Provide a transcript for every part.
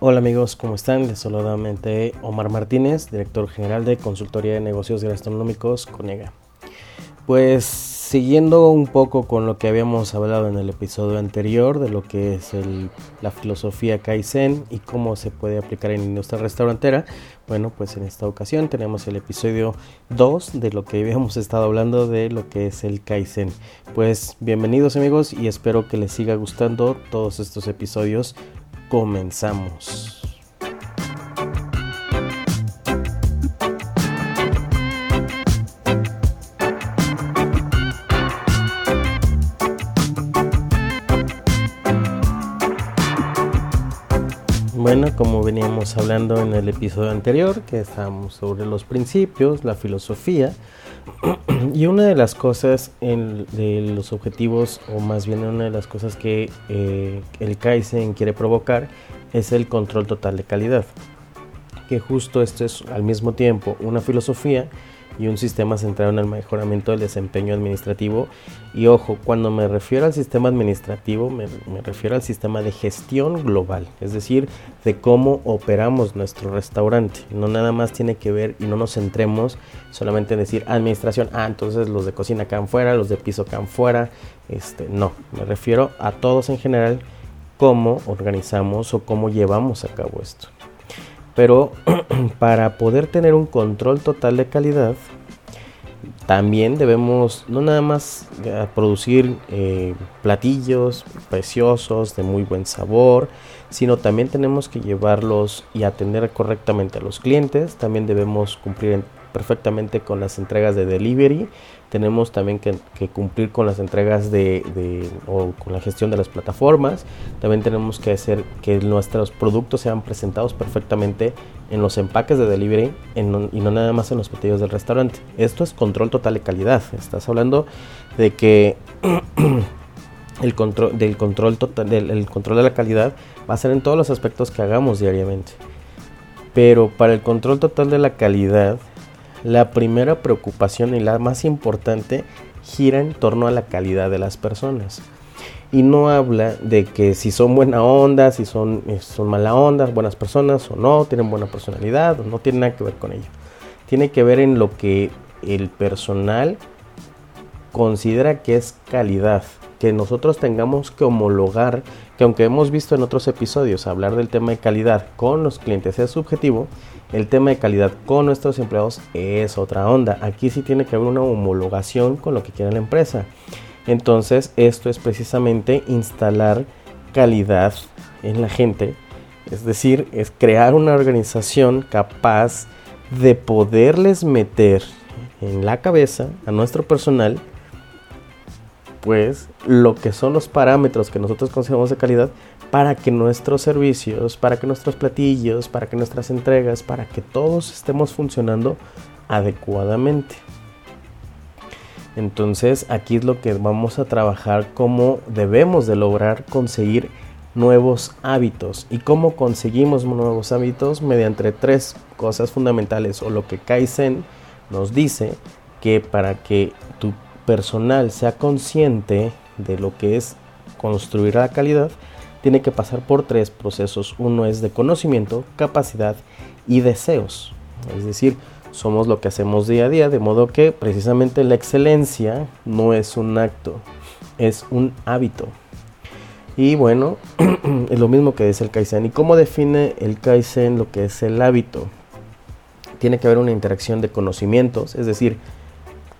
Hola amigos, ¿cómo están? Les solamente Omar Martínez, director general de Consultoría de Negocios Gastronómicos Conega. Pues siguiendo un poco con lo que habíamos hablado en el episodio anterior de lo que es la filosofía Kaizen y cómo se puede aplicar en industria restaurantera, bueno, pues en esta ocasión tenemos el episodio 2 de lo que habíamos estado hablando de lo que es el Kaizen. Pues bienvenidos amigos y espero que les siga gustando todos estos episodios comenzamos. Como veníamos hablando en el episodio anterior, que estábamos sobre los principios, la filosofía, y una de las cosas en, de los objetivos, o más bien una de las cosas que eh, el Kaizen quiere provocar, es el control total de calidad. Que justo esto es al mismo tiempo una filosofía y un sistema centrado en el mejoramiento del desempeño administrativo. Y ojo, cuando me refiero al sistema administrativo, me, refiero al sistema de gestión global, es decir, de cómo operamos nuestro restaurante. No nada más tiene que ver y no nos centremos solamente en decir administración, ah, entonces los de cocina acá fuera, los de piso acá fuera. Este, no, me refiero a todos en general, cómo organizamos o cómo llevamos a cabo esto. Pero para poder tener un control total de calidad, también debemos no nada más eh, producir eh, platillos preciosos de muy buen sabor, sino también tenemos que llevarlos y atender correctamente a los clientes. También debemos cumplir perfectamente con las entregas de delivery tenemos también que, cumplir con las entregas de, o con la gestión de las plataformas. También tenemos que hacer que nuestros productos sean presentados perfectamente en los empaques de delivery y no nada más en los platillos del restaurante. Esto es control total de calidad. Estás hablando de que el control del control total del control de la calidad va a ser en todos los aspectos que hagamos diariamente. Pero para el control total de la calidad la primera preocupación y la más importante gira en torno a la calidad de las personas. Y no habla de que si son buena onda, si son, eh, son mala onda, buenas personas o no, tienen buena personalidad no tiene nada que ver con ello. Tiene que ver en lo que el personal considera que es calidad, que nosotros tengamos que homologar, que aunque hemos visto en otros episodios hablar del tema de calidad con los clientes es subjetivo, el tema de calidad con nuestros empleados es otra onda. Aquí sí tiene que haber una homologación con lo que quiere la empresa. Entonces, esto es precisamente instalar calidad en la gente. Es decir, es crear una organización capaz de poderles meter en la cabeza a nuestro personal pues lo que son los parámetros que nosotros consideramos de calidad para que nuestros servicios, para que nuestros platillos, para que nuestras entregas, para que todos estemos funcionando adecuadamente. Entonces aquí es lo que vamos a trabajar, cómo debemos de lograr conseguir nuevos hábitos. ¿Y cómo conseguimos nuevos hábitos? Mediante tres cosas fundamentales o lo que Kaizen nos dice que para que tu personal sea consciente de lo que es construir la calidad, tiene que pasar por tres procesos. Uno es de conocimiento, capacidad y deseos. Es decir, somos lo que hacemos día a día, de modo que precisamente la excelencia no es un acto, es un hábito. Y bueno, es lo mismo que dice el Kaizen. ¿Y cómo define el Kaizen lo que es el hábito? Tiene que haber una interacción de conocimientos, es decir,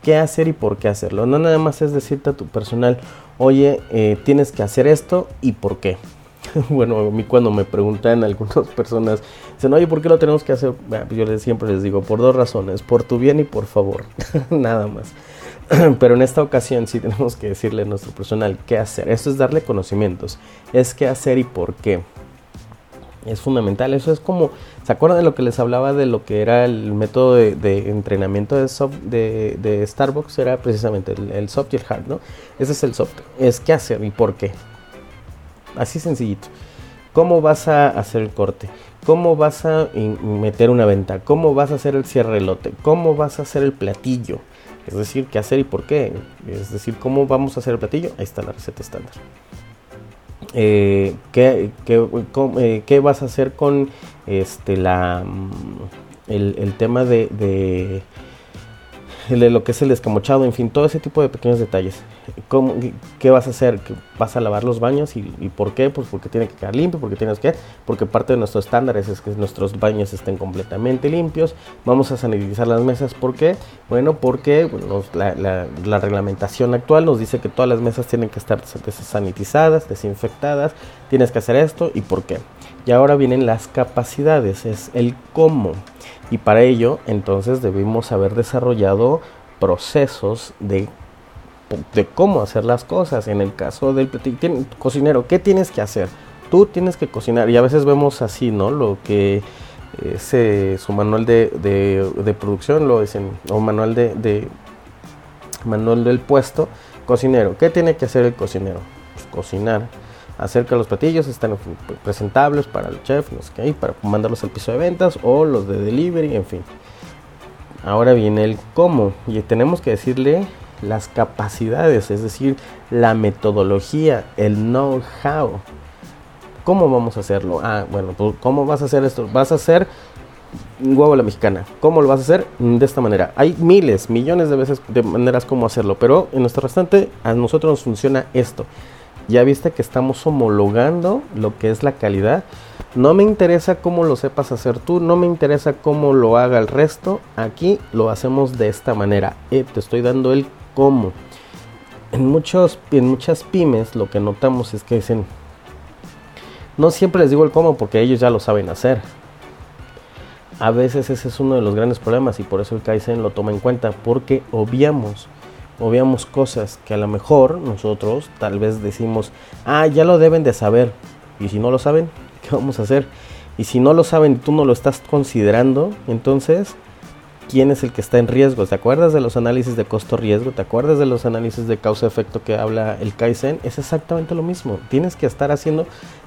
qué hacer y por qué hacerlo. No nada más es decirte a tu personal, oye, eh, tienes que hacer esto y por qué. bueno, a mí cuando me preguntan algunas personas, dicen, oye, ¿por qué lo tenemos que hacer? yo siempre les digo, por dos razones, por tu bien y por favor, nada más. Pero en esta ocasión sí tenemos que decirle a nuestro personal qué hacer. Esto es darle conocimientos, es qué hacer y por qué es fundamental. Eso es como, ¿se acuerdan de lo que les hablaba de lo que era el método de, entrenamiento de, de, Starbucks? Era precisamente el, soft y el hard, ¿no? Ese es el soft. Es qué hacer y por qué. Así sencillito. ¿Cómo vas a hacer el corte? ¿Cómo vas a meter una venta? ¿Cómo vas a hacer el cierre lote? ¿Cómo vas a hacer el platillo? Es decir, qué hacer y por qué. Es decir, ¿cómo vamos a hacer el platillo? Ahí está la receta estándar. Eh, ¿qué, eh, qué, vas a hacer con este la mm, el, tema de, de, lo que es el escamochado, en fin, todo ese tipo de pequeños detalles. ¿Cómo, ¿Qué vas a hacer? ¿Vas a lavar los baños? ¿Y, por qué? Pues porque tiene que quedar limpio, porque tienes que, porque parte de nuestros estándares es que nuestros baños estén completamente limpios. Vamos a sanitizar las mesas, ¿por qué? Bueno, porque la, la, reglamentación actual nos dice que todas las mesas tienen que estar sanitizadas, desinfectadas, tienes que hacer esto y por qué. Y ahora vienen las capacidades, es el cómo. Y para ello, entonces debimos haber desarrollado procesos de de cómo hacer las cosas. En el caso del cocinero, ¿qué tienes que hacer? Tú tienes que cocinar y a veces vemos así, ¿no? Lo que eh, su manual de, de, producción, lo dicen, o manual de, de, manual del puesto, cocinero. ¿Qué tiene que hacer el cocinero? Pues cocinar, hacer que los platillos estén presentables para el chef, no sé qué, para mandarlos al piso de ventas o los de delivery, en fin. Ahora viene el cómo y tenemos que decirle las capacidades, es decir, la metodología, el know-how. ¿Cómo vamos a hacerlo? Ah, bueno, pues, ¿cómo vas a hacer esto? Vas a hacer huevo la mexicana. ¿Cómo lo vas a hacer? De esta manera. Hay miles, millones de veces de maneras como hacerlo, pero en nuestro restante a nosotros nos funciona esto. Ya viste que estamos homologando lo que es la calidad. No me interesa cómo lo sepas hacer tú, no me interesa cómo lo haga el resto. Aquí lo hacemos de esta manera. Eh, te estoy dando el cómo. En, muchos, en muchas pymes lo que notamos es que dicen, no siempre les digo el cómo porque ellos ya lo saben hacer. A veces ese es uno de los grandes problemas y por eso el Kaizen lo toma en cuenta porque obviamos, obviamos cosas que a lo mejor nosotros tal vez decimos, ah, ya lo deben de saber. Y si no lo saben, ¿qué vamos a hacer? Y si no lo saben y tú no lo estás considerando, entonces quién es el que está en riesgo. ¿Te acuerdas de los análisis de costo-riesgo? ¿Te acuerdas de los análisis de causa-efecto que habla el Kaizen? Es exactamente lo mismo. Tienes que estar haciendo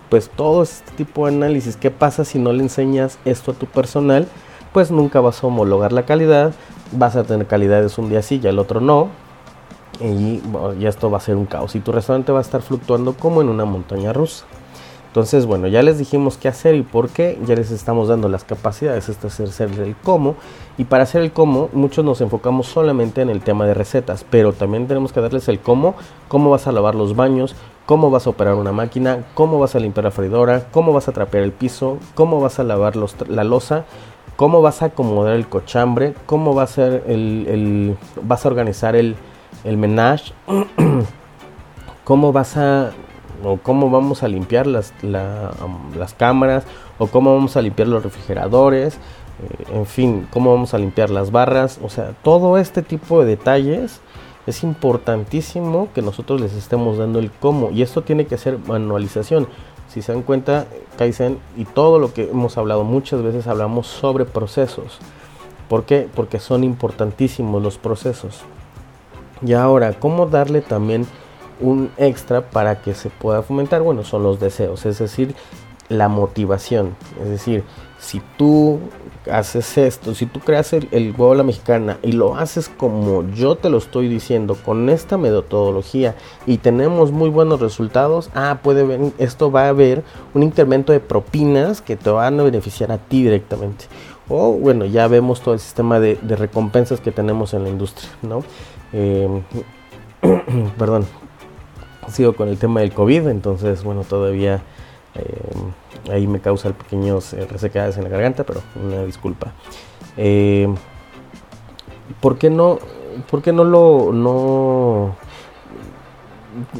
pues todo este tipo de análisis. ¿Qué pasa si no le enseñas esto a tu personal? Pues nunca vas a homologar la calidad. Vas a tener calidades un día sí y el otro no. Y, y esto va a ser un caos. Y tu restaurante va a estar fluctuando como en una montaña rusa. Entonces, bueno, ya les dijimos qué hacer y por qué, ya les estamos dando las capacidades, esto es hacer el cómo. Y para hacer el cómo, muchos nos enfocamos solamente en el tema de recetas, pero también tenemos que darles el cómo, cómo vas a lavar los baños, cómo vas a operar una máquina, cómo vas a limpiar la freidora, cómo vas a trapear el piso, cómo vas a lavar la losa, cómo vas a acomodar el cochambre, cómo va a ser el, vas a organizar el, el menage, cómo vas a o cómo vamos a limpiar las, las cámaras, o cómo vamos a limpiar los refrigeradores, eh, en fin, cómo vamos a limpiar las barras, o sea, todo este tipo de detalles es importantísimo que nosotros les estemos dando el cómo, y esto tiene que ser manualización. Si se dan cuenta, Kaizen y todo lo que hemos hablado muchas veces hablamos sobre procesos. ¿Por qué? Porque son importantísimos los procesos. Y ahora, ¿cómo darle también un extra para que se pueda fomentar, bueno, son los deseos, es decir, la motivación. Es decir, si tú haces esto, si tú creas el, huevo a la mexicana y lo haces como yo te lo estoy diciendo, con esta metodología y tenemos muy buenos resultados, ah, puede ver, esto va a haber un incremento de propinas que te van a beneficiar a ti directamente. O bueno, ya vemos todo el sistema de, recompensas que tenemos en la industria, ¿no? Eh, perdón, sigo con el tema del COVID, entonces, bueno, todavía eh, ahí me causa pequeños eh, resecadas en la garganta, pero una disculpa. Eh, ¿Por qué no, por qué no lo, no,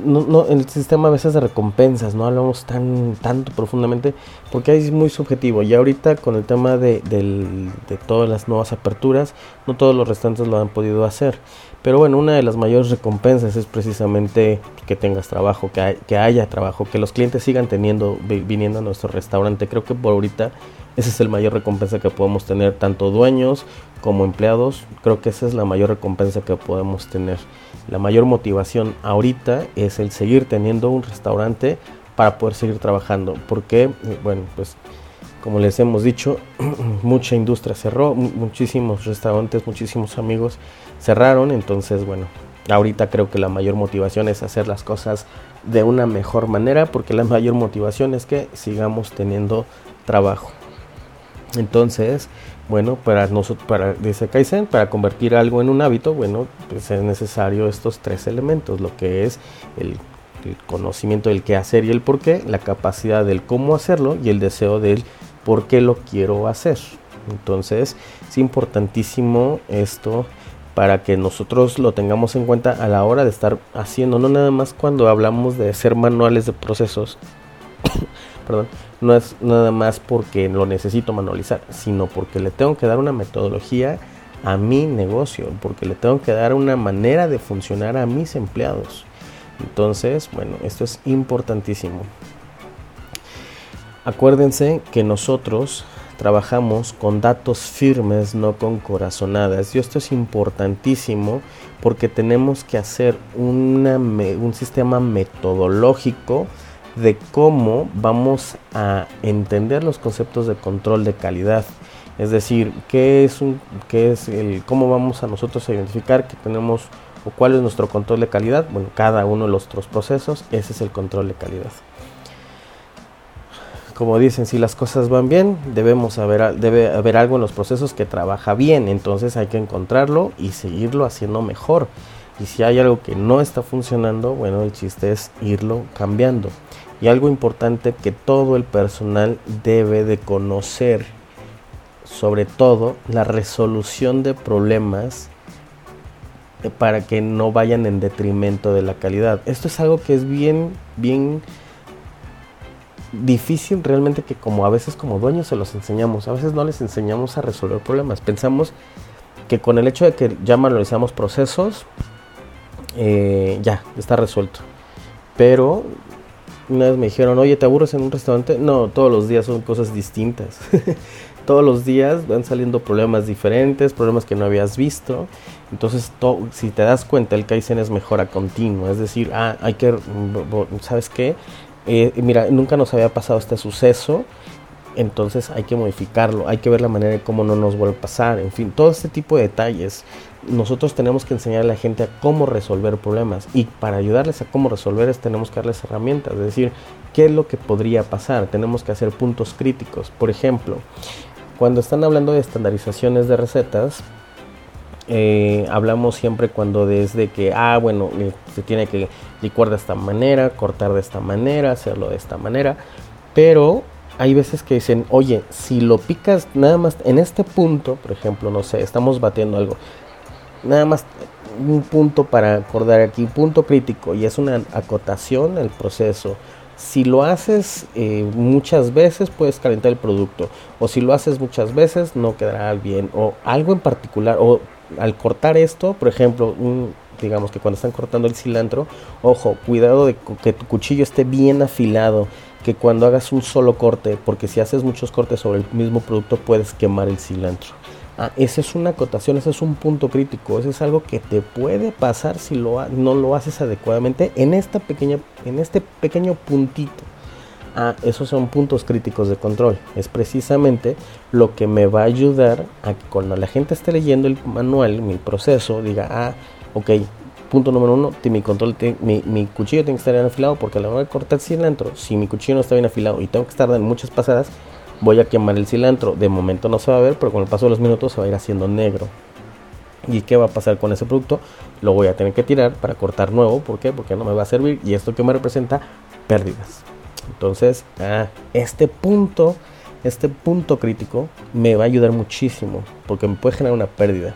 no, el sistema a veces de recompensas, no hablamos tan tanto profundamente porque es muy subjetivo y ahorita con el tema de, de todas las nuevas aperturas no todos los restantes lo han podido hacer pero bueno, una de las mayores recompensas es precisamente que tengas trabajo, que, que haya trabajo, que los clientes sigan teniendo, viniendo a nuestro restaurante. Creo que por ahorita esa es el mayor recompensa que podemos tener, tanto dueños como empleados. Creo que esa es la mayor recompensa que podemos tener. La mayor motivación ahorita es el seguir teniendo un restaurante para poder seguir trabajando. Porque, bueno, pues como les hemos dicho, mucha industria cerró, muchísimos restaurantes, muchísimos amigos cerraron, entonces bueno, ahorita creo que la mayor motivación es hacer las cosas de una mejor manera porque la mayor motivación es que sigamos teniendo trabajo. Entonces, bueno, para nosotros, para, dice para convertir algo en un hábito, bueno, pues es necesario estos tres elementos, lo que es el, conocimiento del qué hacer y el por qué, la capacidad del cómo hacerlo y el deseo del por qué lo quiero hacer. Entonces, es importantísimo esto para que nosotros lo tengamos en cuenta a la hora de estar haciendo, no nada más cuando hablamos de hacer manuales de procesos, perdón, no es nada más porque lo necesito manualizar, sino porque le tengo que dar una metodología a mi negocio, porque le tengo que dar una manera de funcionar a mis empleados. Entonces, bueno, esto es importantísimo. Acuérdense que nosotros trabajamos con datos firmes, no con corazonadas. Y esto es importantísimo porque tenemos que hacer un sistema metodológico de cómo vamos a entender los conceptos de control de calidad. Es decir, qué es un, qué es el, cómo vamos a nosotros a identificar que tenemos o cuál es nuestro control de calidad. Bueno, cada uno de los otros procesos, ese es el control de calidad. Como dicen, si las cosas van bien, debemos haber, debe haber algo en los procesos que trabaja bien. Entonces hay que encontrarlo y seguirlo haciendo mejor. Y si hay algo que no está funcionando, bueno, el chiste es irlo cambiando. Y algo importante que todo el personal debe de conocer, sobre todo la resolución de problemas eh, para que no vayan en detrimento de la calidad. Esto es algo que es bien, bien difícil realmente que como a veces como dueños se los enseñamos, a veces no les enseñamos a resolver problemas. Pensamos que con el hecho de que ya manualizamos procesos, eh, ya, está resuelto. Pero una vez me dijeron, oye, ¿te aburres en un restaurante? No, todos los días son cosas distintas. todos los días van saliendo problemas diferentes, problemas que no habías visto. Entonces, si te das cuenta, el Kaizen es mejora continua. Es decir, ah, hay que, ¿sabes qué? Eh, mira, nunca nos había pasado este suceso entonces hay que modificarlo, hay que ver la manera de cómo no nos vuelve a pasar, en fin, todo este tipo de detalles. Nosotros tenemos que enseñar a la gente a cómo resolver problemas y para ayudarles a cómo resolver tenemos que darles herramientas, es decir, qué es lo que podría pasar, tenemos que hacer puntos críticos. Por ejemplo, cuando están hablando de estandarizaciones de recetas, eh, hablamos siempre cuando desde que, ah, bueno, eh, se tiene que licuar de esta manera, cortar de esta manera, hacerlo de esta manera, pero hay veces que dicen, oye, si lo picas nada más en este punto, por ejemplo, no sé, estamos batiendo algo, nada más un punto para acordar aquí, punto crítico, y es una acotación al proceso. Si lo haces eh, muchas veces, puedes calentar el producto, o si lo haces muchas veces, no quedará bien, o algo en particular, o al cortar esto, por ejemplo, digamos que cuando están cortando el cilantro, ojo, cuidado de que tu cuchillo esté bien afilado que cuando hagas un solo corte, porque si haces muchos cortes sobre el mismo producto puedes quemar el cilantro. Ah, esa es una acotación, ese es un punto crítico, ese es algo que te puede pasar si lo, no lo haces adecuadamente en, esta pequeña, en este pequeño puntito. Ah, esos son puntos críticos de control. Es precisamente lo que me va a ayudar a que cuando la gente esté leyendo el manual, mi proceso, diga, ah, ok, Punto número uno, mi, control mi, mi, cuchillo tiene que estar bien afilado porque a la hora de cortar cilantro, si mi cuchillo no está bien afilado y tengo que estar en muchas pasadas, voy a quemar el cilantro. De momento no se va a ver, pero con el paso de los minutos se va a ir haciendo negro. ¿Y qué va a pasar con ese producto? Lo voy a tener que tirar para cortar nuevo. ¿Por qué? Porque no me va a servir y esto que me representa pérdidas. Entonces, ah, este punto, este punto crítico me va a ayudar muchísimo porque me puede generar una pérdida.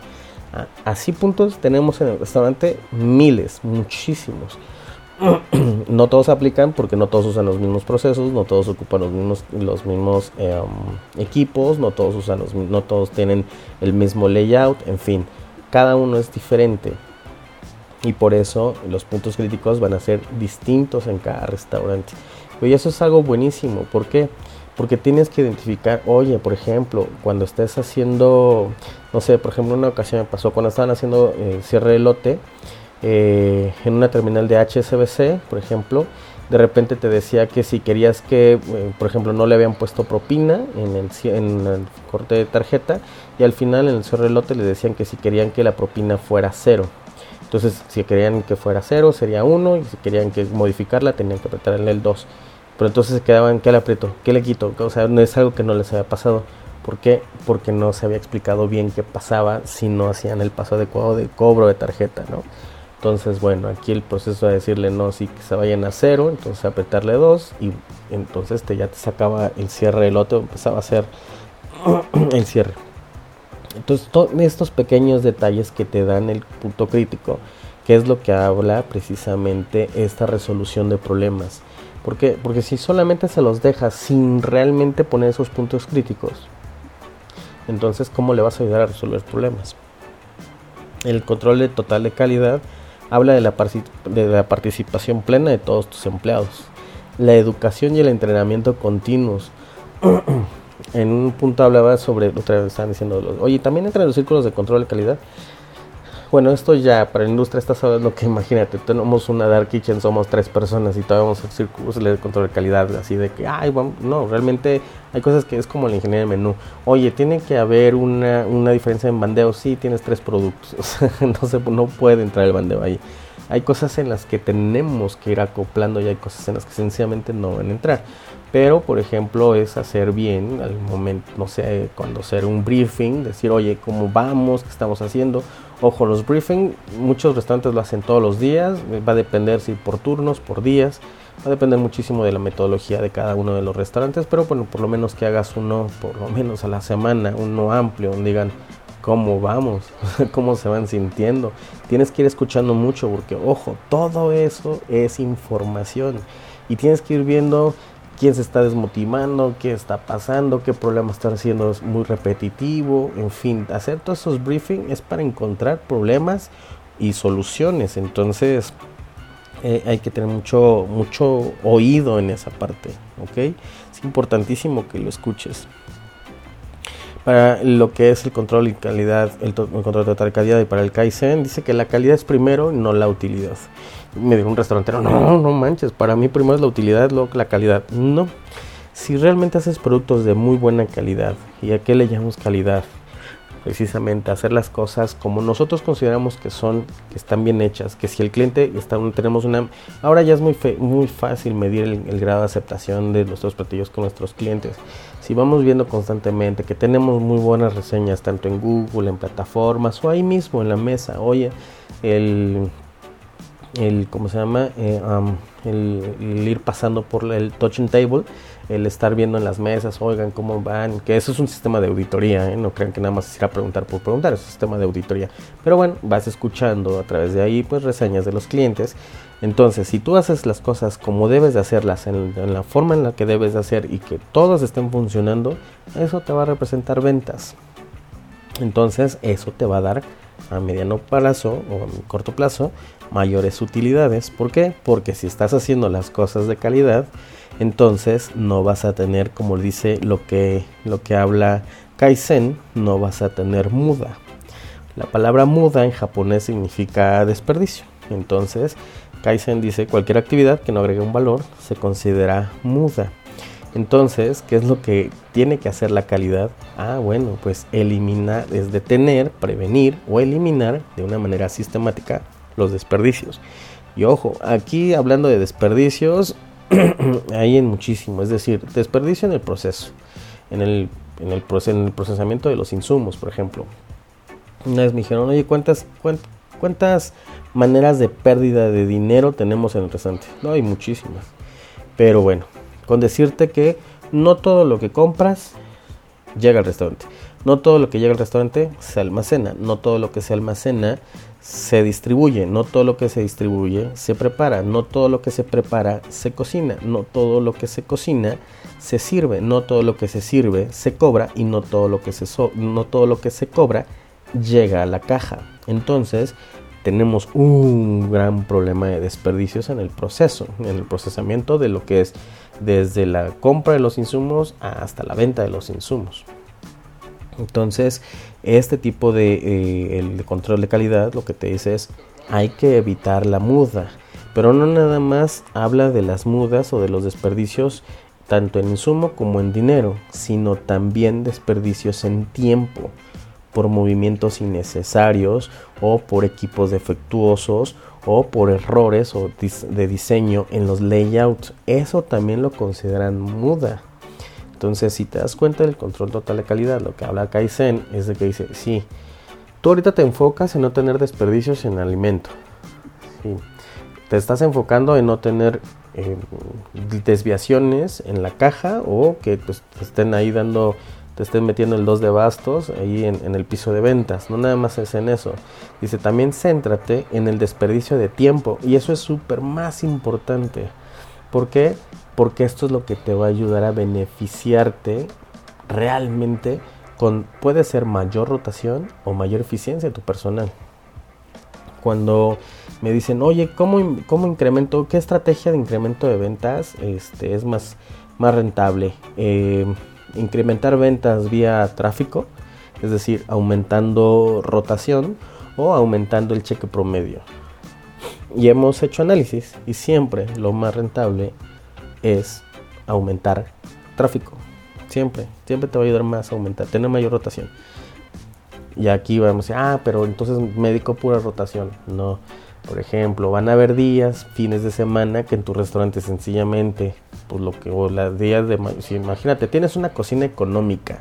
Así puntos tenemos en el restaurante miles, muchísimos. no todos aplican porque no todos usan los mismos procesos, no todos ocupan los mismos, los mismos em, equipos, no todos usan los, no todos tienen el mismo layout, en fin, cada uno es diferente y por eso los puntos críticos van a ser distintos en cada restaurante. Y eso es algo buenísimo, ¿por qué? Porque tienes que identificar, oye, por ejemplo, cuando estés haciendo, no sé, por ejemplo, una ocasión me pasó cuando estaban haciendo eh, cierre de lote eh, en una terminal de HSBC, por ejemplo, de repente te decía que si querías que, eh, por ejemplo, no le habían puesto propina en el, en corte de tarjeta y al final en el cierre de lote le decían que si querían que la propina fuera cero. Entonces, si querían que fuera 0, sería 1, y si querían que modificarla, tenían que apretarle el 2. Pero entonces se quedaban, ¿qué le aprieto? ¿Qué le quito? O sea, no es algo que no les había pasado. ¿Por qué? Porque no se había explicado bien qué pasaba si no hacían el paso adecuado de cobro de tarjeta, ¿no? Entonces, bueno, aquí el proceso de decirle no, sí que se vayan a cero, entonces apretarle 2 y entonces te, ya te sacaba el cierre del otro, empezaba a hacer el cierre. Entonces, estos pequeños detalles que te dan el punto crítico, que es lo que habla precisamente esta resolución de problemas. ¿Por qué? Porque si solamente se los dejas sin realmente poner esos puntos críticos, entonces, ¿cómo le vas a ayudar a resolver problemas? El control de total de calidad habla de la, de la participación plena de todos tus empleados, la educación y el entrenamiento continuos. en un punto hablaba sobre, otra vez estaban diciendo, oye, también entran los círculos de control de calidad. Bueno, esto ya para la industria está sabiendo que imagínate, tenemos una Dark Kitchen, somos tres personas y todavía vamos a hacer círculos de control de calidad, así de que, ay, no, realmente hay cosas que es como la ingeniería de menú. Oye, tiene que haber una, una diferencia en bandeo, sí, tienes tres productos, no, se, puede entrar el bandeo ahí. Hay cosas en las que tenemos que ir acoplando y hay cosas en las que sencillamente no van a entrar. Pero, por ejemplo, es hacer bien al momento, no sé, cuando hacer un briefing, decir, oye, ¿cómo vamos? ¿Qué estamos haciendo? Ojo, los briefing, muchos restaurantes lo hacen todos los días, va a depender si por turnos, por días, va a depender muchísimo de la metodología de cada uno de los restaurantes, pero bueno, por lo menos que hagas uno, por lo menos a la semana, uno amplio, donde digan cómo vamos, cómo se van sintiendo. Tienes que ir escuchando mucho porque, ojo, todo eso es información. Y tienes que ir viendo quién se está desmotivando, qué está pasando, qué problema está haciendo es muy repetitivo, en fin, hacer todos esos briefings es para encontrar problemas y soluciones, entonces eh, hay que tener mucho, mucho oído en esa parte, ¿ok? Es importantísimo que lo escuches. Para lo que es el control y calidad, el, el control total de calidad y para el Kaizen, dice que la calidad es primero no la utilidad me dijo un restaurantero, no, no manches, para mí primero es la utilidad, luego la calidad. No, si realmente haces productos de muy buena calidad, ¿y a qué le llamamos calidad? Precisamente hacer las cosas como nosotros consideramos que son, que están bien hechas, que si el cliente está, tenemos una, ahora ya es muy, muy fácil medir el, grado de aceptación de nuestros platillos con nuestros clientes. Si vamos viendo constantemente que tenemos muy buenas reseñas tanto en Google, en plataformas o ahí mismo en la mesa, oye, el el ¿cómo se llama? Eh, el, ir pasando por el touching table, el estar viendo en las mesas, oigan cómo van, que eso es un sistema de auditoría, ¿eh? no crean que nada más es ir a preguntar por preguntar, es un sistema de auditoría. Pero bueno, vas escuchando a través de ahí pues reseñas de los clientes. Entonces, si tú haces las cosas como debes de hacerlas, en, en la forma en la que debes de hacer y que todas estén funcionando, eso te va a representar ventas. Entonces, eso te va a dar a mediano plazo o a corto plazo mayores utilidades. ¿Por qué? Porque si estás haciendo las cosas de calidad, entonces no vas a tener, como dice lo que, lo que habla Kaizen, no vas a tener muda. La palabra muda en japonés significa desperdicio. Entonces, Kaizen dice cualquier actividad que no agregue un valor se considera muda. Entonces, ¿qué es lo que tiene que hacer la calidad? Ah, bueno, pues eliminar, es detener, prevenir o eliminar de una manera sistemática los desperdicios. Y ojo, aquí hablando de desperdicios, hay en muchísimo, es decir, desperdicio en el proceso, en el, en el, en el procesamiento de los insumos, por ejemplo. Una vez me dijeron, oye, ¿cuántas, cuántas maneras de pérdida de dinero tenemos en el restaurante? No, hay muchísimas. Pero bueno, con decirte que no todo lo que compras llega al restaurante. No todo lo que llega al restaurante se almacena. No todo lo que se almacena se distribuye. No todo lo que se distribuye se prepara. No todo lo que se prepara se cocina. No todo lo que se cocina se sirve. No todo lo que se sirve se cobra. Y no todo lo que se, no todo lo que se cobra llega a la caja. Entonces, tenemos un gran problema de desperdicios en el proceso, en el procesamiento de lo que es desde la compra de los insumos hasta la venta de los insumos. Entonces, este tipo de, eh, control de calidad lo que te dice es hay que evitar la muda, pero no nada más habla de las mudas o de los desperdicios tanto en insumo como en dinero, sino también desperdicios en tiempo por movimientos innecesarios o por equipos defectuosos o por errores o de diseño en los layouts. Eso también lo consideran muda. Entonces, si te das cuenta del control total de calidad, lo que habla Kaizen es de que dice, sí, tú ahorita te enfocas en no tener desperdicios en alimento. Te estás enfocando en no tener eh, desviaciones en la caja o que pues, te estén ahí dando te estén metiendo el 2 de bastos ahí en, el piso de ventas. No nada más es en eso. Dice, también céntrate en el desperdicio de tiempo. Y eso es súper más importante. ¿Por qué? Porque esto es lo que te va a ayudar a beneficiarte realmente con, puede ser mayor rotación o mayor eficiencia de tu personal. Cuando me dicen, oye, ¿cómo, cómo incremento? ¿Qué estrategia de incremento de ventas este, es más, más rentable? Eh, incrementar ventas vía tráfico, es decir, aumentando rotación o aumentando el cheque promedio. Y hemos hecho análisis y siempre lo más rentable es aumentar tráfico. Siempre, siempre te va a ayudar más a aumentar, tener mayor rotación. Y aquí vamos a ah, pero entonces médico pura rotación. No, por ejemplo, van a haber días, fines de semana, que en tu restaurante sencillamente, pues lo que, o las días de, si, imagínate, tienes una cocina económica,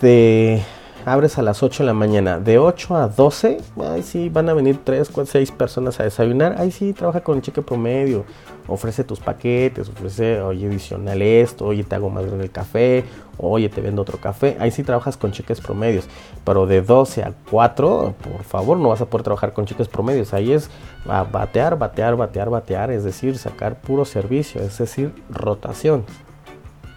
de, abres a las 8 de la mañana, de 8 a 12, ahí sí van a venir 3, 4, 6 personas a desayunar, ahí sí trabaja con el cheque promedio, ofrece tus paquetes, ofrece, oye, adicional esto, oye, te hago más grande el café, oye, te vendo otro café. Ahí sí trabajas con cheques promedios. Pero de 12 a 4, por favor, no vas a poder trabajar con cheques promedios. Ahí es batear, batear, batear, batear, es decir, sacar puro servicio, es decir, rotación.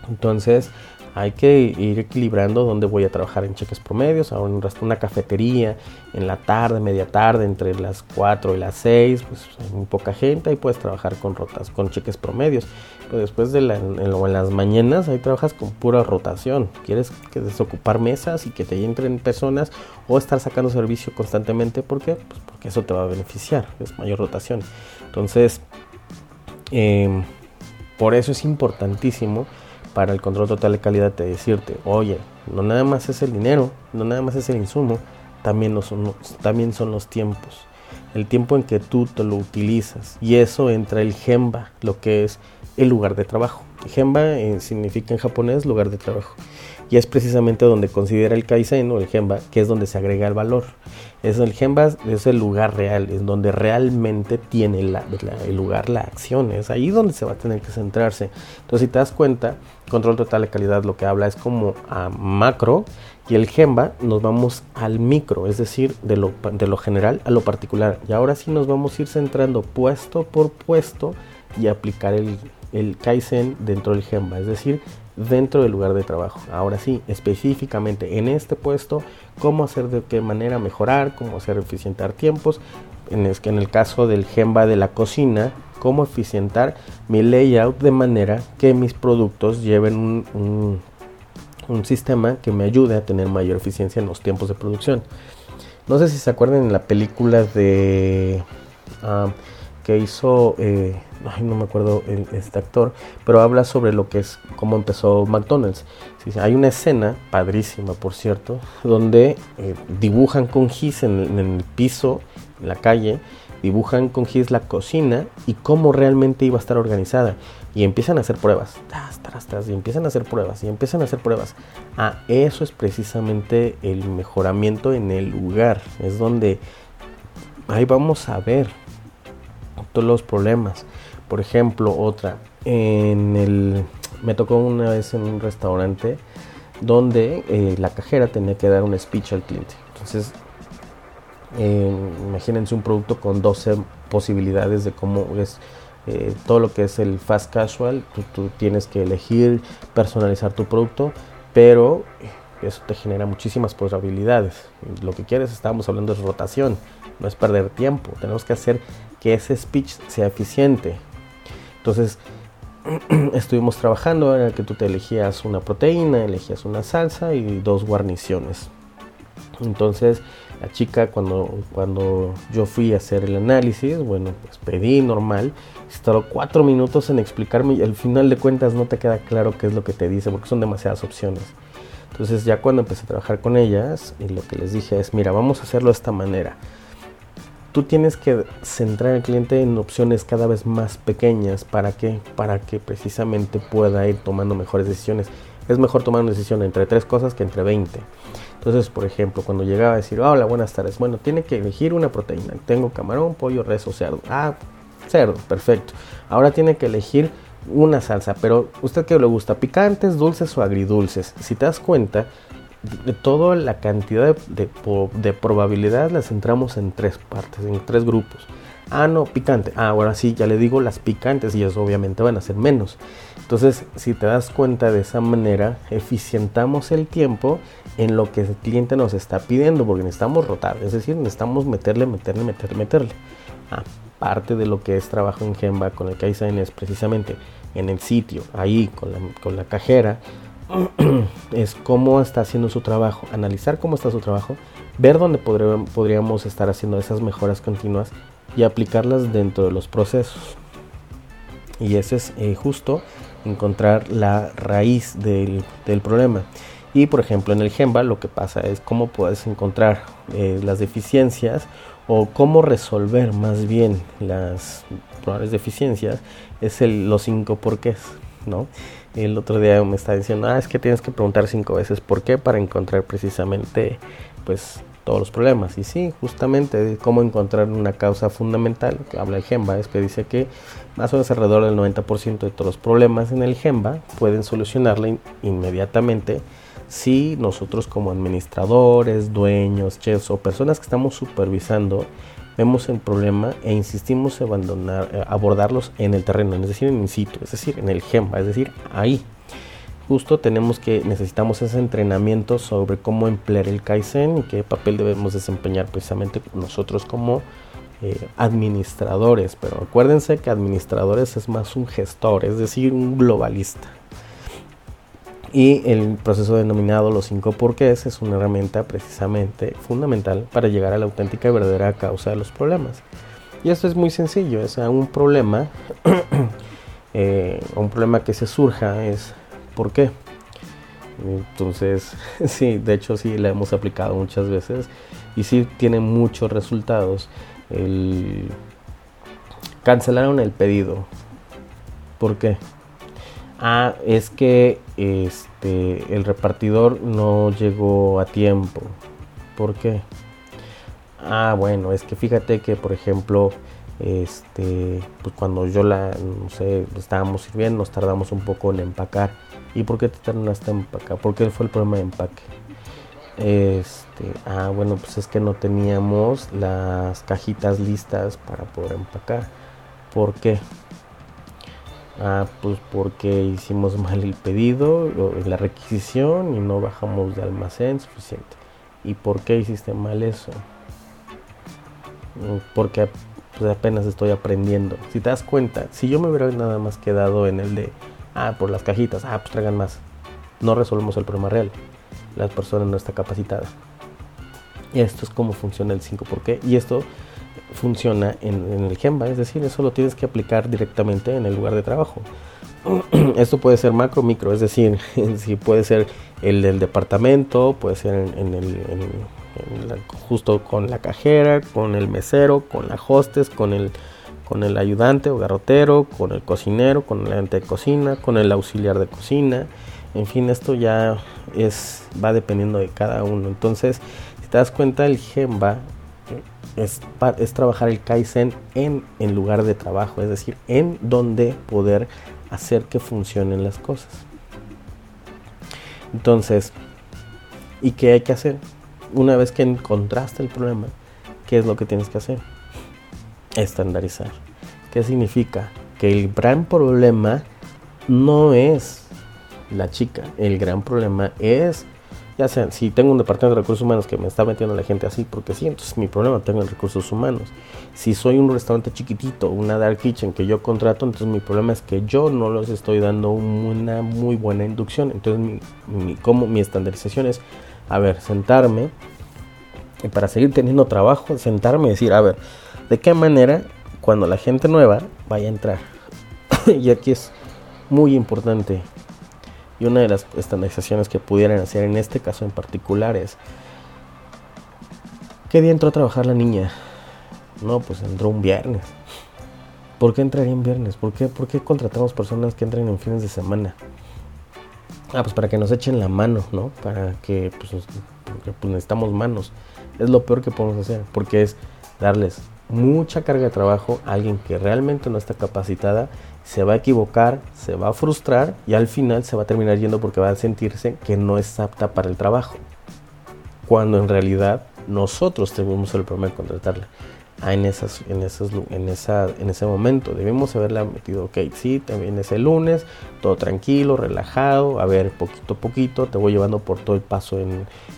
Entonces, hay que ir equilibrando dónde voy a trabajar en cheques promedios, ahora en una cafetería, en la tarde, media tarde, entre las 4 y las 6, pues hay muy poca gente, ahí puedes trabajar con rotas, con cheques promedios. Pero después de las mañanas, ahí trabajas con pura rotación. Quieres que desocupar mesas y que te entren personas o estar sacando servicio constantemente, ¿por qué? Pues porque eso te va a beneficiar, es mayor rotación. Entonces, em, por eso es importantísimo para el control total de calidad de decirte, oye, no nada más es el dinero, no nada más es el insumo, también, son, también son los tiempos. El tiempo en que tú te lo utilizas. Y eso entra el gemba, lo que es el lugar de trabajo. Gemba eh, significa en japonés lugar de trabajo. Y es precisamente donde considera el Kaizen o el Gemba, que es donde se agrega el valor. Es el Gemba es el lugar real, es donde realmente tiene el lugar la acción, es ahí donde se va a tener que centrarse. Entonces, si te das cuenta, control total de calidad lo que habla es como a macro y el Gemba nos vamos al micro, es decir, de lo, de lo general a lo particular. Y ahora sí nos vamos a ir centrando puesto por puesto y aplicar el, el Kaizen dentro del Gemba, es decir, dentro del lugar de trabajo. Ahora sí, específicamente en este puesto, cómo hacer de qué manera mejorar, cómo hacer eficientar tiempos. En el, caso del Gemba de la cocina, cómo eficientar mi layout de manera que mis productos lleven un, un, sistema que me ayude a tener mayor eficiencia en los tiempos de producción. No sé si se acuerdan en la película de... Ah, que hizo, eh, no me acuerdo este actor, pero habla sobre lo que es cómo empezó McDonald's. hay una escena, padrísima por cierto, donde eh, dibujan con gis en, el piso, en la calle, dibujan con gis la cocina y cómo realmente iba a estar organizada. Y empiezan a hacer pruebas, y empiezan a hacer pruebas, y empiezan a hacer pruebas. Ah, eso es precisamente el mejoramiento en el lugar, es donde ahí vamos a ver todos los problemas. Por ejemplo, otra, en el, me tocó una vez en un restaurante donde eh, la cajera tenía que dar un speech al cliente. Entonces, eh, imagínense un producto con 12 posibilidades de cómo es eh, todo lo que es el fast casual. Tú, tienes que elegir, personalizar tu producto, pero eso te genera muchísimas probabilidades. Lo que quieres, estábamos hablando de rotación, no es perder tiempo. Tenemos que hacer que ese speech sea eficiente. Entonces, estuvimos trabajando en que tú te elegías una proteína, elegías una salsa y dos guarniciones. Entonces, la chica cuando, cuando yo fui a hacer el análisis, bueno, pues pedí normal, tardó cuatro minutos en explicarme y al final de cuentas no te queda claro qué es lo que te dice porque son demasiadas opciones. Entonces ya cuando empecé a trabajar con ellas, y lo que les dije es, mira, vamos a hacerlo de esta manera. Tú tienes que centrar al cliente en opciones cada vez más pequeñas. ¿Para qué? Para que precisamente pueda ir tomando mejores decisiones. Es mejor tomar una decisión entre tres cosas que entre 20. Entonces, por ejemplo, cuando llegaba a decir, hola, buenas tardes, bueno, tiene que elegir una proteína. Tengo camarón, pollo, res o cerdo. Ah, cerdo, perfecto. Ahora tiene que elegir una salsa, pero ¿usted qué le gusta? ¿Picantes, dulces o agridulces? Si te das cuenta, toda la cantidad de, de, probabilidad las centramos en tres partes, en tres grupos. Ah, no, picante. Ah, ahora sí, ya le digo las picantes y eso obviamente van a ser menos. Entonces, si te das cuenta de esa manera, eficientamos el tiempo en lo que el cliente nos está pidiendo, porque necesitamos rotar, es decir, necesitamos meterle, meterle, meterle, meterle. Ah, parte de lo que es trabajo en Gemba con el Kaizen es precisamente en el sitio, ahí con con la cajera, es cómo está haciendo su trabajo, analizar cómo está su trabajo, ver dónde podríamos estar haciendo esas mejoras continuas y aplicarlas dentro de los procesos. Y ese es eh, justo encontrar la raíz del, problema. Y por ejemplo en el Gemba lo que pasa es cómo puedes encontrar eh, las deficiencias o cómo resolver más bien las probables deficiencias es el, los cinco porqués, ¿no? El otro día me estaba diciendo, ah, es que tienes que preguntar cinco veces por qué para encontrar precisamente, pues, todos los problemas. Y sí, justamente cómo encontrar una causa fundamental, que habla el GEMBA, es que dice que más o menos alrededor del 90% de todos los problemas en el GEMBA pueden solucionarla inmediatamente si nosotros como administradores, dueños, chefs o personas que estamos supervisando vemos el problema e insistimos en abandonar, eh, abordarlos en el terreno, es decir, en in situ, es decir, en el GEMBA, es decir, ahí, justo tenemos que necesitamos ese entrenamiento sobre cómo emplear el Kaizen y qué papel debemos desempeñar precisamente nosotros como eh, administradores. Pero acuérdense que administradores es más un gestor, es decir, un globalista. Y el proceso denominado los cinco porqués es una herramienta precisamente fundamental para llegar a la auténtica y verdadera causa de los problemas. Y esto es muy sencillo, es un problema, eh, un problema que se surja es ¿Por qué? Entonces, sí, de hecho sí la hemos aplicado muchas veces y sí tiene muchos resultados. El... Cancelaron el pedido. ¿Por qué? Ah, es que este, el repartidor no llegó a tiempo. ¿Por qué? Ah, bueno, es que fíjate que, por ejemplo, este, pues cuando yo la, no sé, estábamos sirviendo, nos tardamos un poco en empacar ¿Y por qué te tardaste en empacar? ¿Por qué fue el problema de empaque? Este, ah, bueno, pues es que no teníamos las cajitas listas para poder empacar. ¿Por qué? Ah, pues porque hicimos mal el pedido, la requisición y no bajamos de almacén suficiente. ¿Y por qué hiciste mal eso? Mm, porque pues apenas estoy aprendiendo. Si te das cuenta, si yo me hubiera nada más quedado en el de Ah, por las cajitas. Ah, pues traigan más. No resolvemos el problema real. La persona no está capacitada. Y esto es cómo funciona el 5 por qué. Y esto funciona en, el Gemba, es decir, eso lo tienes que aplicar directamente en el lugar de trabajo. esto puede ser macro, micro, es decir, si puede ser el del departamento, puede ser en, el, justo con la cajera, con el mesero, con la hostess, con el con el ayudante o garrotero, con el cocinero, con el ayudante de cocina, con el auxiliar de cocina. En fin, esto ya es va dependiendo de cada uno. Entonces, si te das cuenta, el Gemba es, es trabajar el Kaizen en, en lugar de trabajo, es decir, en donde poder hacer que funcionen las cosas. Entonces, ¿y qué hay que hacer? Una vez que encontraste el problema, ¿qué es lo que tienes que hacer? estandarizar. ¿Qué significa? Que el gran problema no es la chica, el gran problema es, ya sea, si tengo un departamento de recursos humanos que me está metiendo la gente así, porque sí, entonces mi problema tengo en recursos humanos. Si soy un restaurante chiquitito, una dark kitchen que yo contrato, entonces mi problema es que yo no les estoy dando una muy buena inducción. Entonces mi, como mi estandarización es, a ver, sentarme, y para seguir teniendo trabajo, sentarme y decir, a ver, ¿de qué manera cuando la gente nueva vaya a entrar? y aquí es muy importante. Y una de las estandarizaciones que pudieran hacer en este caso en particular es, ¿qué día entró a trabajar la niña? No, pues entró un viernes. ¿Por qué entraría en viernes? ¿Por qué, ¿Por qué contratamos personas que entren en fines de semana? Ah, pues para que nos echen la mano, ¿no? Para que, pues, pues necesitamos manos. Es lo peor que podemos hacer, porque es darles mucha carga de trabajo a alguien que realmente no está capacitada, se va a equivocar, se va a frustrar y al final se va a terminar yendo porque va a sentirse que no es apta para el trabajo. Cuando en realidad nosotros tenemos el problema de contratarla en, esas, en, esos, en, ese momento. Debemos haberla metido, ok, sí, también es el lunes, todo tranquilo, relajado, a ver, poquito a poquito, te voy llevando por todo el paso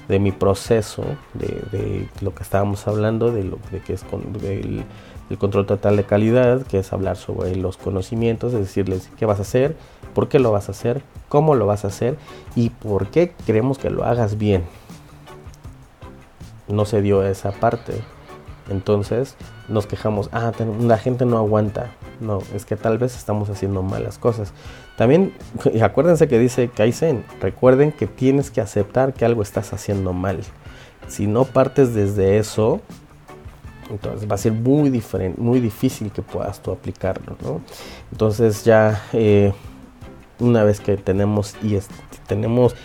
de mi proceso, de, lo que estábamos hablando, de lo de que es con, del, el control total de calidad, que es hablar sobre los conocimientos, es decirles qué vas a hacer, por qué lo vas a hacer, cómo lo vas a hacer y por qué queremos que lo hagas bien. No se dio esa parte entonces nos quejamos, ah, la gente no aguanta. No, es que tal vez estamos haciendo malas cosas. También, acuérdense que dice Kaizen, recuerden que tienes que aceptar que algo estás haciendo mal. Si no partes desde eso, entonces va a ser muy diferente, muy difícil que puedas tú aplicarlo, ¿no? Entonces ya eh, una vez que tenemos y tenemos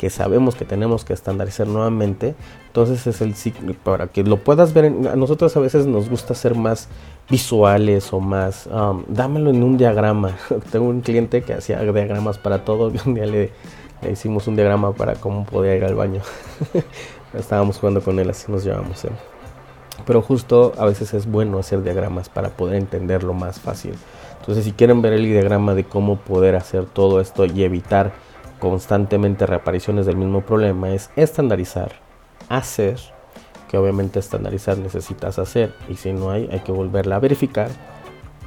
que sabemos que tenemos que estandarizar nuevamente, entonces es el ciclo, para que lo puedas ver, a nosotros a veces nos gusta ser más visuales o más, um, dámelo en un diagrama. Tengo un cliente que hacía diagramas para todo, un día le, hicimos un diagrama para cómo podía ir al baño. Estábamos jugando con él, así nos llevamos. ¿eh? Pero justo a veces es bueno hacer diagramas para poder entenderlo más fácil. Entonces si quieren ver el diagrama de cómo poder hacer todo esto y evitar constantemente reapariciones del mismo problema es estandarizar, hacer, que obviamente estandarizar necesitas hacer y si no hay hay que volverla a verificar,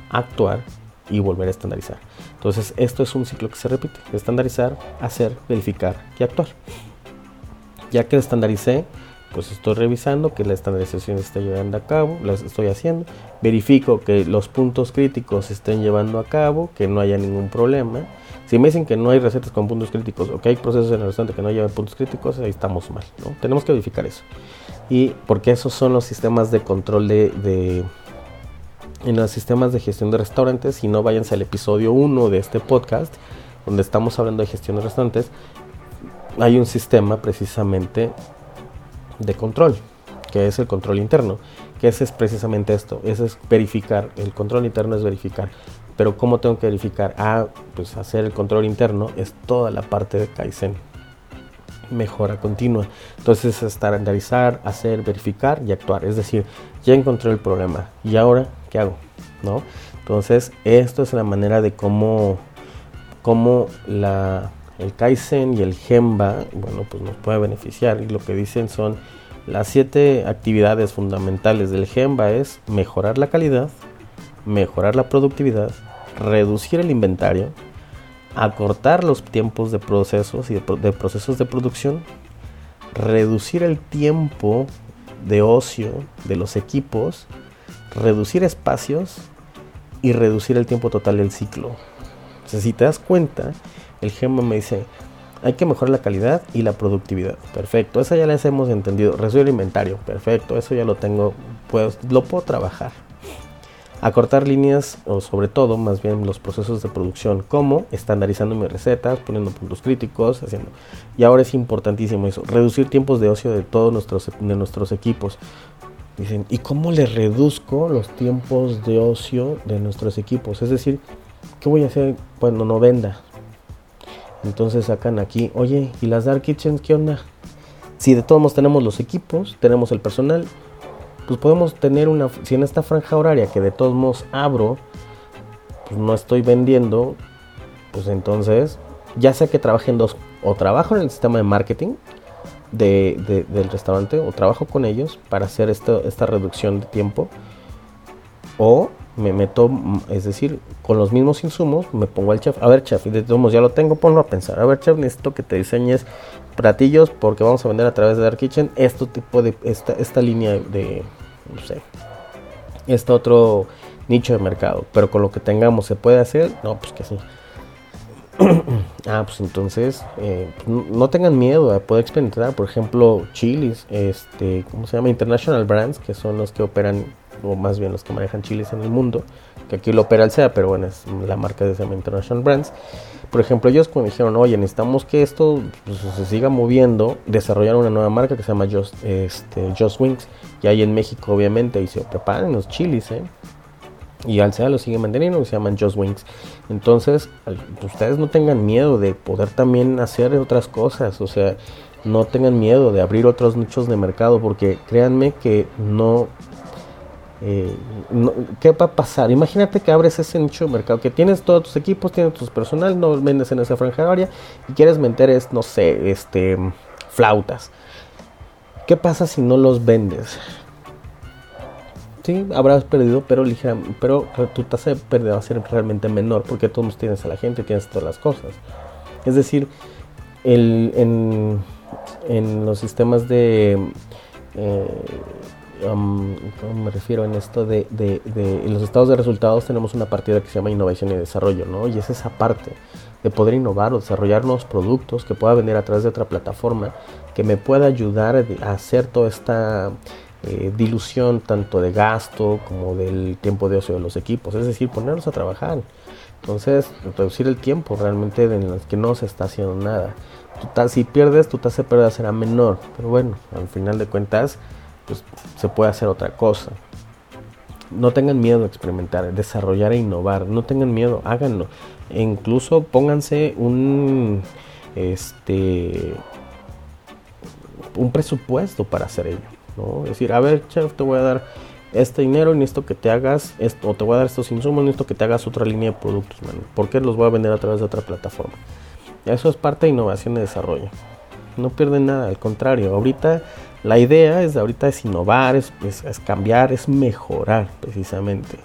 actuar y volver a estandarizar. Entonces esto es un ciclo que se repite, estandarizar, hacer, verificar y actuar. Ya que estandaricé, pues estoy revisando que la estandarización se esté llevando a cabo, la estoy haciendo, verifico que los puntos críticos se estén llevando a cabo, que no haya ningún problema si me dicen que no hay recetas con puntos críticos o que hay procesos en el restaurante que no llevan puntos críticos, ahí estamos mal. ¿no? Tenemos que verificar eso. Y porque esos son los sistemas de control de, en los sistemas de gestión de restaurantes. Si no, váyanse al episodio 1 de este podcast, donde estamos hablando de gestión de restaurantes. Hay un sistema precisamente de control, que es el control interno, que ese es precisamente esto, ese es verificar, el control interno es verificar pero ¿cómo tengo que verificar? Ah, pues hacer el control interno es toda la parte de Kaizen. Mejora continua. Entonces, estandarizar, hacer, verificar y actuar. Es decir, ya encontré el problema. ¿Y ahora qué hago? ¿No? Entonces, esto es la manera de cómo, cómo la, el Kaizen y el Gemba, bueno, pues nos puede beneficiar. Y lo que dicen son las siete actividades fundamentales del Gemba es mejorar la calidad, mejorar la productividad, reducir el inventario, acortar los tiempos de procesos y de, procesos de producción, reducir el tiempo de ocio de los equipos, reducir espacios y reducir el tiempo total del ciclo. si te das cuenta, el GEMA me dice, hay que mejorar la calidad y la productividad. Perfecto, eso ya les hemos entendido. Reducir el inventario. Perfecto, eso ya lo tengo, pues lo puedo trabajar acortar líneas o sobre todo más bien los procesos de producción como estandarizando mis recetas, poniendo puntos críticos, haciendo. Y ahora es importantísimo eso, reducir tiempos de ocio de todos nuestros, de nuestros equipos. Dicen, ¿y cómo le reduzco los tiempos de ocio de nuestros equipos? Es decir, ¿qué voy a hacer cuando no venda? Entonces sacan aquí, oye, ¿y las Dark Kitchens qué onda? Si de todos modos tenemos los equipos, tenemos el personal, pues podemos tener una, si en esta franja horaria que de todos modos abro, pues no estoy vendiendo, pues entonces ya sea que trabaje en dos, o trabajo en el sistema de marketing de, del restaurante, o trabajo con ellos para hacer esta reducción de tiempo, o me meto, es decir, con los mismos insumos, me pongo al chef, a ver chef, y de todos ya lo tengo, ponlo a pensar, a ver chef, necesito que te diseñes platillos porque vamos a vender a través de Dark Kitchen este tipo de, esta, esta línea de, no sé, este otro nicho de mercado, pero con lo que tengamos se puede hacer, no, pues que sí. ah, pues entonces eh, no tengan miedo a poder experimentar, por ejemplo, chilis, este, ¿cómo se llama? International Brands, que son los que operan, o más bien los que manejan chilis en el mundo, que aquí lo opera el SEA, pero bueno, es la marca de se llama International Brands. Por ejemplo, ellos cuando dijeron, oye, necesitamos que esto pues, se siga moviendo, desarrollaron una nueva marca que se llama Just, este, Wings, y ahí en México obviamente, y se preparan los chilis, ¿eh? y Alcea lo sigue manteniendo, se llaman Just Wings. Entonces, ustedes no tengan miedo de poder también hacer otras cosas, o sea, no tengan miedo de abrir otros nichos de mercado, porque créanme que no, eh, ¿Qué va a pasar? Imagínate que abres ese nicho de mercado, que tienes todos tus equipos, tienes tus personal, no vendes en esa franja área y quieres vender, es, no sé, este, flautas. ¿Qué pasa si no los vendes? sí, habrás perdido, pero ligera, pero tu tasa de pérdida va a ser realmente menor porque todos tienes a la gente, tienes todas las cosas. Es decir, el, en, los sistemas de... Eh, um, ¿Cómo me refiero en esto? De, en los estados de resultados tenemos una partida que se llama innovación y desarrollo, ¿no? Y es esa parte de poder innovar o desarrollar nuevos productos que pueda vender a través de otra plataforma que me pueda ayudar a hacer toda esta eh, dilución tanto de gasto como del tiempo de ocio de los equipos, es decir, ponerlos a trabajar. Entonces, reducir el tiempo realmente en el que no se está haciendo nada. si pierdes, tu tasa de pérdida será menor, pero bueno, al final de cuentas, pues, se puede hacer otra cosa. No tengan miedo a experimentar, desarrollar e innovar. No tengan miedo, háganlo. E incluso pónganse un este un presupuesto para hacer ello. ¿no? Es decir, a ver, chef, te voy a dar este dinero, necesito que te hagas esto, o te voy a dar estos insumos, necesito que te hagas otra línea de productos, man. ¿Por qué los voy a vender a través de otra plataforma? Eso es parte de innovación y desarrollo. No pierden nada, al contrario, ahorita la idea es ahorita es innovar, es, es, cambiar, es mejorar precisamente.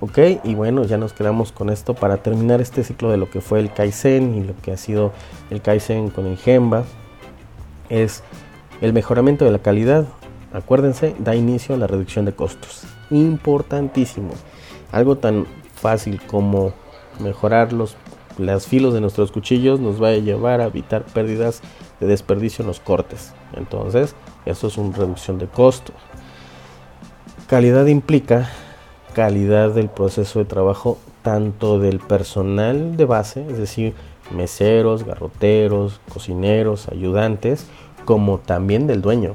Ok, y bueno, ya nos quedamos con esto para terminar este ciclo de lo que fue el Kaizen y lo que ha sido el Kaizen con el Gemba. Es el mejoramiento de la calidad acuérdense, da inicio a la reducción de costos. Importantísimo. Algo tan fácil como mejorar los, los filos de nuestros cuchillos nos va a llevar a evitar pérdidas de desperdicio en los cortes. Entonces, eso es una reducción de costo. Calidad implica calidad del proceso de trabajo tanto del personal de base, es decir, meseros, garroteros, cocineros, ayudantes, como también del dueño.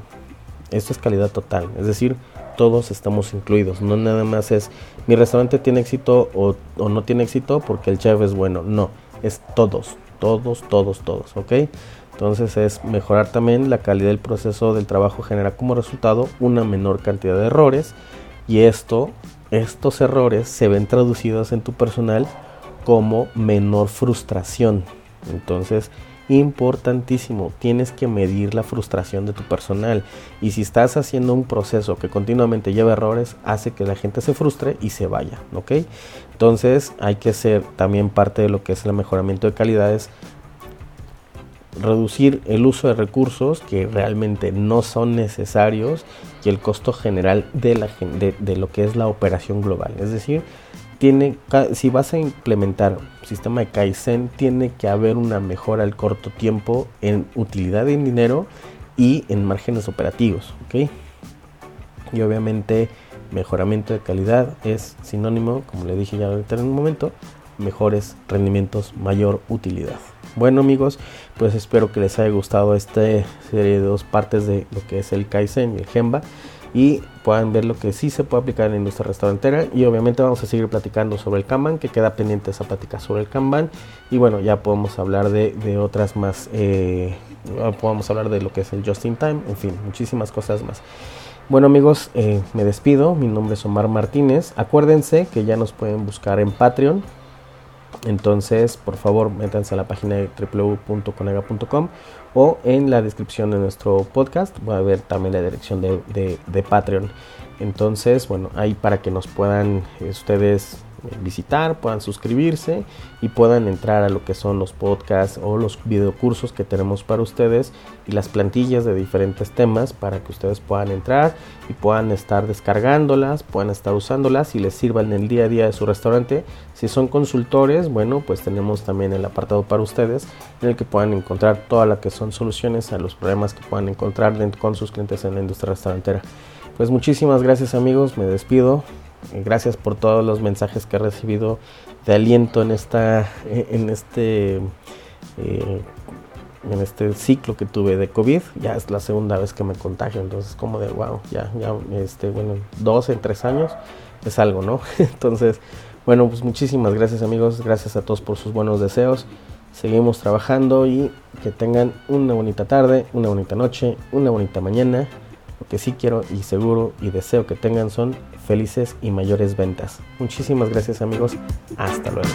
Esto es calidad total, es decir, todos estamos incluidos. No nada más es mi restaurante tiene éxito o, no tiene éxito porque el chef es bueno. No, es todos, todos, todos, todos, ¿ok? Entonces es mejorar también la calidad del proceso del trabajo genera como resultado una menor cantidad de errores y esto, estos errores se ven traducidos en tu personal como menor frustración. Entonces importantísimo. Tienes que medir la frustración de tu personal. Y si estás haciendo un proceso que continuamente lleva errores, hace que la gente se frustre y se vaya. ¿Ok? Entonces hay que ser también parte de lo que es el mejoramiento de calidades. Reducir el uso de recursos que realmente no son necesarios y el costo general de, la, de, lo que es la operación global. Es decir, tiene, si vas a implementar un sistema de Kaizen, tiene que haber una mejora al corto tiempo en utilidad en dinero y en márgenes operativos. ¿ok? Y obviamente mejoramiento de calidad es sinónimo, como le dije ya en un momento, mejores rendimientos, mayor utilidad. Bueno amigos, pues espero que les haya gustado esta serie de dos partes de lo que es el Kaizen y el Gemba y puedan ver lo que sí se puede aplicar en la industria restaurantera y obviamente vamos a seguir platicando sobre el Kanban que queda pendiente esa plática sobre el Kanban y bueno ya podemos hablar de, otras más eh, podemos hablar de lo que es el Just in Time en fin muchísimas cosas más. Bueno amigos eh, me despido. Mi nombre es Omar Martínez. Acuérdense que ya nos pueden buscar en Patreon Entonces, por favor, métanse a la página de www.conega.com o en la descripción de nuestro podcast va a ver también la dirección de, de Patreon. Entonces, bueno, ahí para que nos puedan ustedes visitar, puedan suscribirse y puedan entrar a lo que son los podcasts o los videocursos que tenemos para ustedes y las plantillas de diferentes temas para que ustedes puedan entrar y puedan estar descargándolas, puedan estar usándolas y les sirvan en el día a día de su restaurante. Si son consultores, bueno, pues tenemos también el apartado para ustedes en el que puedan encontrar todas las que son soluciones a los problemas que puedan encontrar con sus clientes en la industria restaurantera. Pues muchísimas gracias amigos, me despido. Gracias por todos los mensajes que he recibido de aliento en esta en este eh, en este ciclo que tuve de COVID. Ya es la segunda vez que me contagio, entonces como de wow, ya, ya, este, bueno, dos en tres años es algo, ¿no? Entonces, bueno, pues muchísimas gracias amigos, gracias a todos por sus buenos deseos. Seguimos trabajando y que tengan una bonita tarde, una bonita noche, una bonita mañana. Lo que sí quiero y seguro y deseo que tengan son felices y mayores ventas. Muchísimas gracias amigos. Hasta luego.